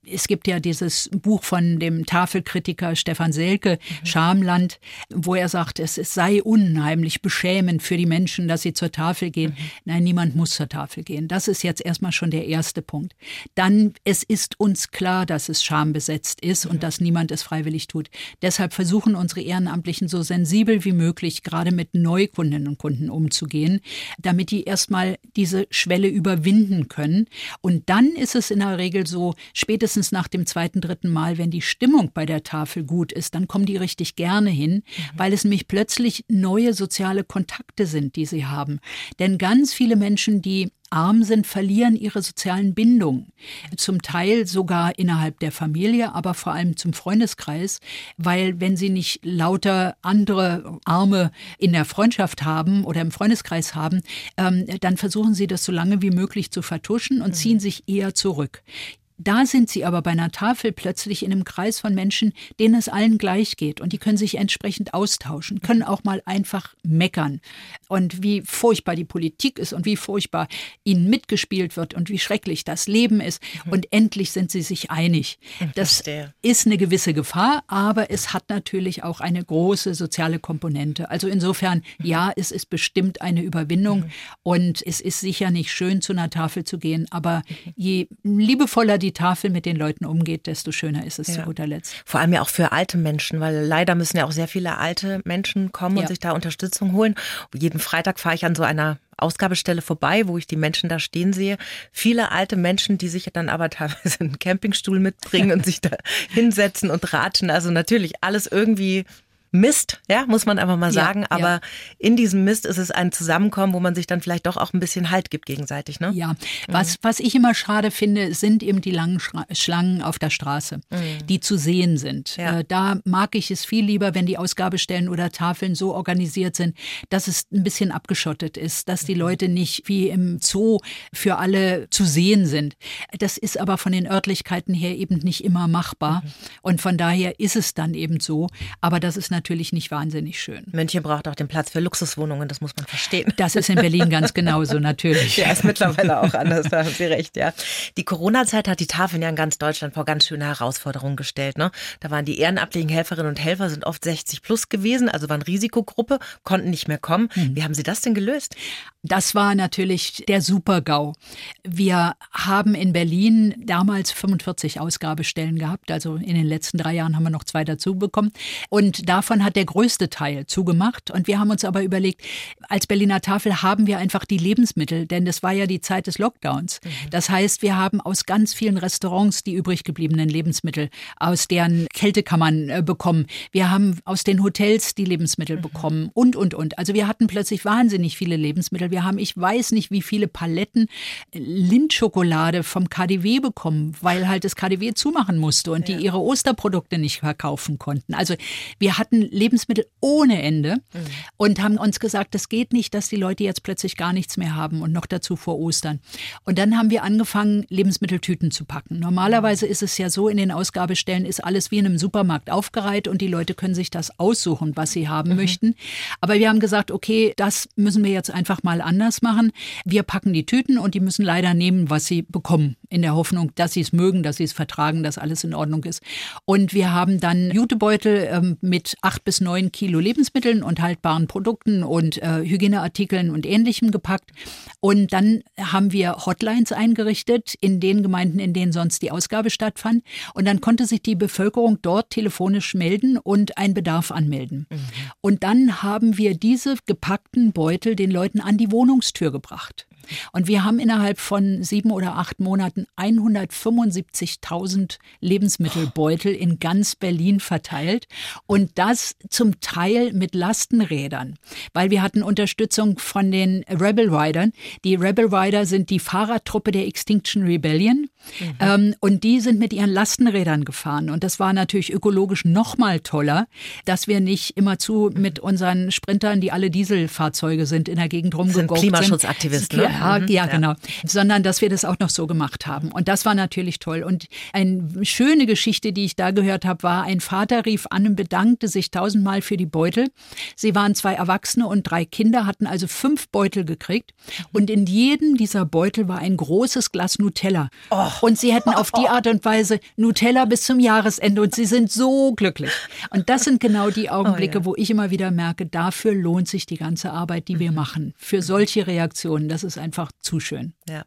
Es gibt ja dieses Buch von dem Tafelkritiker Stefan Selke, mhm. Schamland, wo er sagt, es sei unheimlich beschämend für die Menschen, dass sie zur Tafel gehen. Mhm. Nein, niemand muss zur Tafel gehen. Das ist jetzt erstmal schon der erste Punkt. Dann, es ist uns klar, dass es schambesetzt ist mhm. und dass niemand es freiwillig tut. Deshalb versuchen unsere Ehrenamtlichen so sensibel sensibel wie möglich gerade mit Neukundinnen und Kunden umzugehen, damit die erstmal diese Schwelle überwinden können. Und dann ist es in der Regel so, spätestens nach dem zweiten, dritten Mal, wenn die Stimmung bei der Tafel gut ist, dann kommen die richtig gerne hin, mhm. weil es nämlich plötzlich neue soziale Kontakte sind, die sie haben. Denn ganz viele Menschen, die arm sind, verlieren ihre sozialen Bindungen. Zum Teil sogar innerhalb der Familie, aber vor allem zum Freundeskreis, weil wenn sie nicht lauter andere Arme in der Freundschaft haben oder im Freundeskreis haben, ähm, dann versuchen sie das so lange wie möglich zu vertuschen und ziehen sich eher zurück. Da sind sie aber bei einer Tafel plötzlich in einem Kreis von Menschen, denen es allen gleich geht und die können sich entsprechend austauschen, können auch mal einfach meckern. Und wie furchtbar die Politik ist und wie furchtbar ihnen mitgespielt wird und wie schrecklich das Leben ist. Mhm. Und endlich sind sie sich einig. Das ist eine gewisse Gefahr, aber es hat natürlich auch eine große soziale Komponente. Also insofern, mhm. ja, es ist bestimmt eine Überwindung mhm. und es ist sicher nicht schön, zu einer Tafel zu gehen, aber je liebevoller die die Tafel mit den Leuten umgeht, desto schöner ist es ja. zu guter Letzt. Vor allem ja auch für alte Menschen, weil leider müssen ja auch sehr viele alte Menschen kommen ja. und sich da Unterstützung holen. Jeden Freitag fahre ich an so einer Ausgabestelle vorbei, wo ich die Menschen da stehen sehe. Viele alte Menschen, die sich dann aber teilweise einen Campingstuhl mitbringen und sich da hinsetzen und ratschen. Also natürlich alles irgendwie Mist, ja, muss man einfach mal sagen. Ja, aber ja. in diesem Mist ist es ein Zusammenkommen, wo man sich dann vielleicht doch auch ein bisschen Halt gibt gegenseitig, ne? Ja. Was, was ich immer schade finde, sind eben die langen Schlangen auf der Straße, mhm. die zu sehen sind. Ja. Äh, da mag ich es viel lieber, wenn die Ausgabestellen oder Tafeln so organisiert sind, dass es ein bisschen abgeschottet ist, dass die mhm. Leute nicht wie im Zoo für alle zu sehen sind. Das ist aber von den Örtlichkeiten her eben nicht immer machbar. Mhm. Und von daher ist es dann eben so. Aber das ist natürlich natürlich nicht wahnsinnig schön. München braucht auch den Platz für Luxuswohnungen, das muss man verstehen. Das ist in Berlin ganz genauso, natürlich. Ja, ist mittlerweile auch anders, da haben Sie recht, ja. Die Corona-Zeit hat die Tafeln ja in ganz Deutschland vor ganz schöne Herausforderungen gestellt. Ne? Da waren die ehrenamtlichen Helferinnen und Helfer sind oft 60 plus gewesen, also waren Risikogruppe, konnten nicht mehr kommen. Mhm. Wie haben Sie das denn gelöst? Das war natürlich der Super-GAU. Wir haben in Berlin damals 45 Ausgabestellen gehabt, also in den letzten drei Jahren haben wir noch zwei dazu bekommen. Und davon hat der größte Teil zugemacht. Und wir haben uns aber überlegt, als Berliner Tafel haben wir einfach die Lebensmittel, denn das war ja die Zeit des Lockdowns. Mhm. Das heißt, wir haben aus ganz vielen Restaurants die übrig gebliebenen Lebensmittel aus deren Kältekammern äh, bekommen. Wir haben aus den Hotels die Lebensmittel mhm. bekommen und, und, und. Also wir hatten plötzlich wahnsinnig viele Lebensmittel. Wir haben, ich weiß nicht, wie viele Paletten Lindschokolade vom KDW bekommen, weil halt das KDW zumachen musste und ja. die ihre Osterprodukte nicht verkaufen konnten. Also wir hatten Lebensmittel ohne Ende mhm. und haben uns gesagt, das geht nicht, dass die Leute jetzt plötzlich gar nichts mehr haben und noch dazu vor Ostern. Und dann haben wir angefangen, Lebensmitteltüten zu packen. Normalerweise ist es ja so, in den Ausgabestellen ist alles wie in einem Supermarkt aufgereiht und die Leute können sich das aussuchen, was sie haben mhm. möchten. Aber wir haben gesagt, okay, das müssen wir jetzt einfach mal anders machen. Wir packen die Tüten und die müssen leider nehmen, was sie bekommen in der Hoffnung, dass sie es mögen, dass sie es vertragen, dass alles in Ordnung ist. Und wir haben dann Jutebeutel ähm, mit acht bis neun Kilo Lebensmitteln und haltbaren Produkten und äh, Hygieneartikeln und ähnlichem gepackt. Und dann haben wir Hotlines eingerichtet in den Gemeinden, in denen sonst die Ausgabe stattfand. Und dann konnte sich die Bevölkerung dort telefonisch melden und einen Bedarf anmelden. Mhm. Und dann haben wir diese gepackten Beutel den Leuten an die Wohnungstür gebracht. Und wir haben innerhalb von sieben oder acht Monaten 175.000 Lebensmittelbeutel in ganz Berlin verteilt. Und das zum Teil mit Lastenrädern, weil wir hatten Unterstützung von den Rebel Riders. Die Rebel Rider sind die Fahrradtruppe der Extinction Rebellion. Mhm. Ähm, und die sind mit ihren Lastenrädern gefahren. Und das war natürlich ökologisch noch mal toller, dass wir nicht immerzu mit unseren Sprintern, die alle Dieselfahrzeuge sind, in der Gegend rumgeguckt sind. Klimaschutzaktivisten, ne? Ja, mhm. ja, genau. Sondern dass wir das auch noch so gemacht haben. Und das war natürlich toll. Und eine schöne Geschichte, die ich da gehört habe, war, ein Vater rief an und bedankte sich tausendmal für die Beutel. Sie waren zwei Erwachsene und drei Kinder, hatten also fünf Beutel gekriegt. Und in jedem dieser Beutel war ein großes Glas Nutella. Oh. Und sie hätten auf die Art und Weise Nutella bis zum Jahresende und sie sind so glücklich. Und das sind genau die Augenblicke, oh ja. wo ich immer wieder merke, dafür lohnt sich die ganze Arbeit, die wir mhm. machen. Für solche Reaktionen. Das ist einfach zu schön. Ja.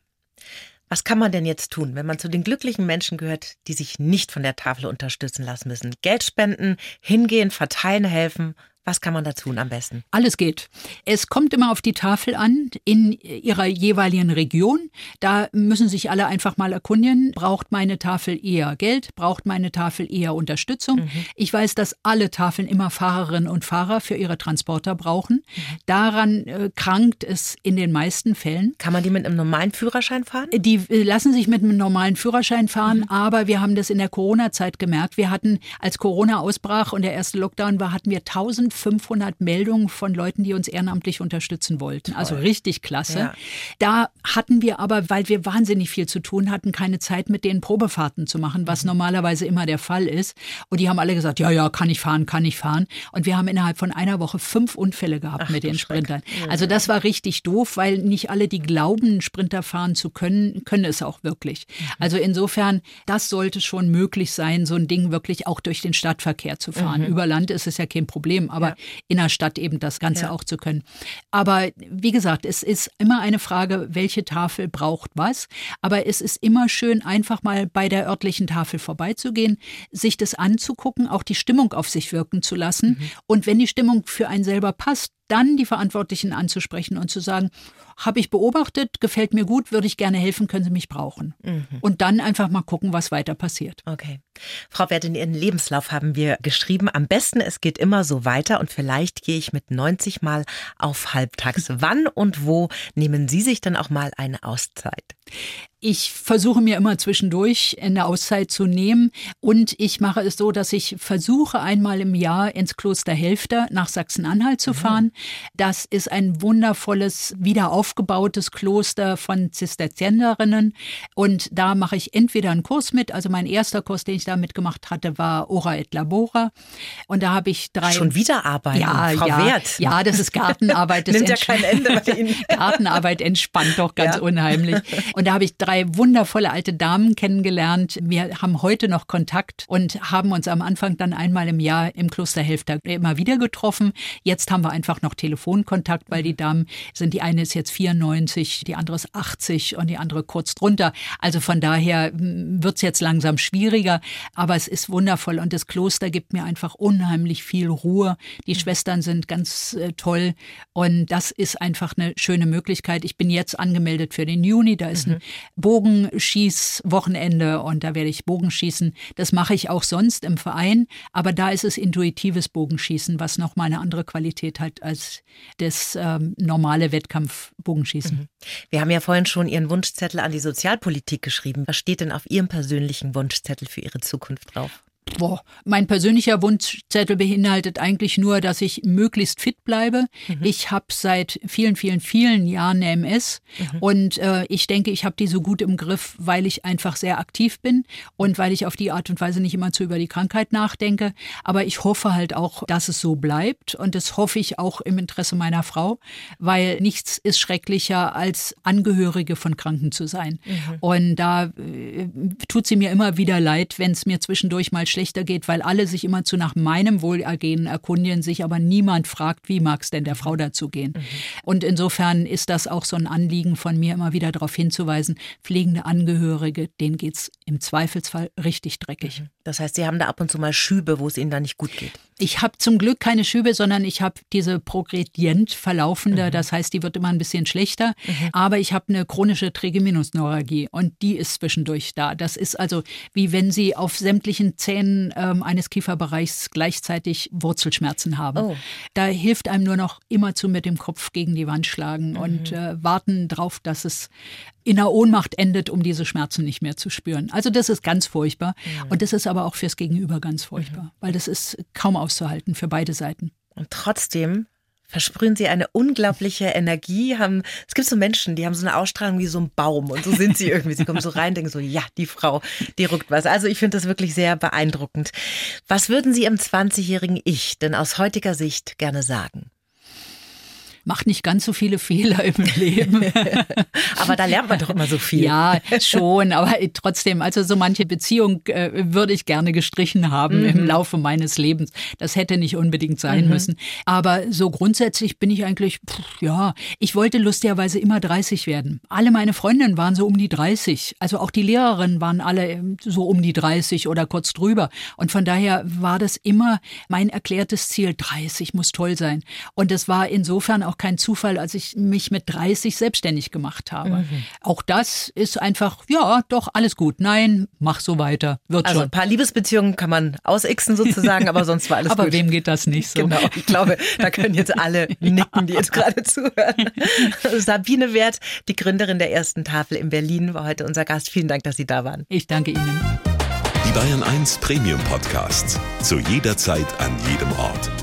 Was kann man denn jetzt tun, wenn man zu den glücklichen Menschen gehört, die sich nicht von der Tafel unterstützen lassen müssen? Geld spenden, hingehen, verteilen helfen. Was kann man da tun am besten? Alles geht. Es kommt immer auf die Tafel an, in ihrer jeweiligen Region. Da müssen sich alle einfach mal erkundigen, braucht meine Tafel eher Geld, braucht meine Tafel eher Unterstützung. Mhm. Ich weiß, dass alle Tafeln immer Fahrerinnen und Fahrer für ihre Transporter brauchen. Mhm. Daran äh, krankt es in den meisten Fällen. Kann man die mit einem normalen Führerschein fahren? Die äh, lassen sich mit einem normalen Führerschein fahren, mhm. aber wir haben das in der Corona-Zeit gemerkt. Wir hatten, als Corona ausbrach und der erste Lockdown war, hatten wir 1000 1500 Meldungen von Leuten, die uns ehrenamtlich unterstützen wollten. Also richtig klasse. Ja. Da hatten wir aber, weil wir wahnsinnig viel zu tun hatten, keine Zeit mit denen Probefahrten zu machen, was mhm. normalerweise immer der Fall ist. Und die haben alle gesagt, ja, ja, kann ich fahren, kann ich fahren. Und wir haben innerhalb von einer Woche fünf Unfälle gehabt Ach, mit den Sprintern. Ja. Also das war richtig doof, weil nicht alle, die glauben, Sprinter fahren zu können, können es auch wirklich. Mhm. Also insofern, das sollte schon möglich sein, so ein Ding wirklich auch durch den Stadtverkehr zu fahren. Mhm. Über Land ist es ja kein Problem, aber ja. in der Stadt eben das Ganze ja. auch zu können. Aber wie gesagt, es ist immer eine Frage, welche Tafel braucht was. Aber es ist immer schön, einfach mal bei der örtlichen Tafel vorbeizugehen, sich das anzugucken, auch die Stimmung auf sich wirken zu lassen. Mhm. Und wenn die Stimmung für einen selber passt, dann die Verantwortlichen anzusprechen und zu sagen, habe ich beobachtet, gefällt mir gut, würde ich gerne helfen, können Sie mich brauchen. Mhm. Und dann einfach mal gucken, was weiter passiert. Okay. Frau Wert, in Ihren Lebenslauf haben wir geschrieben, am besten es geht immer so weiter und vielleicht gehe ich mit 90 Mal auf Halbtags. Wann und wo nehmen Sie sich dann auch mal eine Auszeit? Ich versuche mir immer zwischendurch eine Auszeit zu nehmen und ich mache es so, dass ich versuche einmal im Jahr ins Kloster Helfter nach Sachsen-Anhalt zu mhm. fahren. Das ist ein wundervolles, wiederaufgebautes Kloster von Zisterzienserinnen und da mache ich entweder einen Kurs mit, also mein erster Kurs, den ich da mitgemacht hatte, war Ora et Labora und da habe ich drei... Schon wieder arbeiten, ja, Frau ja, Wert. Ja, das ist Gartenarbeit. Das Nimmt ja kein Ende bei Ihnen. Gartenarbeit entspannt doch ganz ja. unheimlich. Und da habe ich drei drei wundervolle alte Damen kennengelernt. Wir haben heute noch Kontakt und haben uns am Anfang dann einmal im Jahr im Kloster immer wieder getroffen. Jetzt haben wir einfach noch Telefonkontakt, weil die Damen sind, die eine ist jetzt 94, die andere ist 80 und die andere kurz drunter. Also von daher hm, wird es jetzt langsam schwieriger, aber es ist wundervoll und das Kloster gibt mir einfach unheimlich viel Ruhe. Die Schwestern sind ganz äh, toll und das ist einfach eine schöne Möglichkeit. Ich bin jetzt angemeldet für den Juni, da ist mhm. ein Bogenschießwochenende und da werde ich Bogenschießen. Das mache ich auch sonst im Verein, aber da ist es intuitives Bogenschießen, was nochmal eine andere Qualität hat als das ähm, normale Wettkampfbogenschießen. Mhm. Wir haben ja vorhin schon Ihren Wunschzettel an die Sozialpolitik geschrieben. Was steht denn auf Ihrem persönlichen Wunschzettel für Ihre Zukunft drauf? Boah, mein persönlicher Wunschzettel beinhaltet eigentlich nur, dass ich möglichst fit bleibe. Mhm. Ich habe seit vielen, vielen, vielen Jahren eine MS mhm. und äh, ich denke, ich habe die so gut im Griff, weil ich einfach sehr aktiv bin und weil ich auf die Art und Weise nicht immer zu über die Krankheit nachdenke. Aber ich hoffe halt auch, dass es so bleibt und das hoffe ich auch im Interesse meiner Frau, weil nichts ist schrecklicher als Angehörige von Kranken zu sein. Mhm. Und da äh, tut sie mir immer wieder leid, wenn es mir zwischendurch mal schlechter geht, weil alle sich immer zu nach meinem Wohlergehen erkundigen, sich aber niemand fragt, wie mag es denn der Frau dazu gehen. Mhm. Und insofern ist das auch so ein Anliegen von mir, immer wieder darauf hinzuweisen, pflegende Angehörige, denen geht es im Zweifelsfall richtig dreckig. Mhm. Das heißt, Sie haben da ab und zu mal Schübe, wo es Ihnen da nicht gut geht. Ich habe zum Glück keine Schübe, sondern ich habe diese progredient verlaufende, mhm. das heißt, die wird immer ein bisschen schlechter, mhm. aber ich habe eine chronische Trigeminusneuralgie und die ist zwischendurch da. Das ist also wie wenn Sie auf sämtlichen Zähnen ähm, eines Kieferbereichs gleichzeitig Wurzelschmerzen haben. Oh. Da hilft einem nur noch immerzu mit dem Kopf gegen die Wand schlagen mhm. und äh, warten drauf, dass es in der Ohnmacht endet, um diese Schmerzen nicht mehr zu spüren. Also das ist ganz furchtbar mhm. und das ist aber auch fürs Gegenüber ganz furchtbar, mhm. weil das ist kaum auszuhalten für beide Seiten. Und trotzdem versprühen sie eine unglaubliche Energie. Haben, es gibt so Menschen, die haben so eine Ausstrahlung wie so ein Baum und so sind sie irgendwie. Sie kommen so rein, denken so, ja, die Frau, die ruckt was. Also ich finde das wirklich sehr beeindruckend. Was würden Sie im 20-jährigen Ich denn aus heutiger Sicht gerne sagen? Macht nicht ganz so viele Fehler im Leben. aber da lernt man doch immer so viel. Ja, schon, aber trotzdem, also so manche Beziehung äh, würde ich gerne gestrichen haben mhm. im Laufe meines Lebens. Das hätte nicht unbedingt sein mhm. müssen. Aber so grundsätzlich bin ich eigentlich, pff, ja, ich wollte lustigerweise immer 30 werden. Alle meine Freundinnen waren so um die 30. Also auch die Lehrerinnen waren alle ähm, so um die 30 oder kurz drüber. Und von daher war das immer mein erklärtes Ziel. 30 muss toll sein. Und es war insofern auch auch kein Zufall, als ich mich mit 30 selbstständig gemacht habe. Mhm. Auch das ist einfach, ja, doch, alles gut. Nein, mach so weiter. Wird also schon. ein paar Liebesbeziehungen kann man ausixen sozusagen, aber sonst war alles aber gut. Aber wem geht das nicht so? Genau, ich glaube, da können jetzt alle nicken, die jetzt gerade zuhören. Sabine Wert, die Gründerin der ersten Tafel in Berlin, war heute unser Gast. Vielen Dank, dass Sie da waren. Ich danke Ihnen. Die Bayern 1 Premium Podcasts. Zu jeder Zeit, an jedem Ort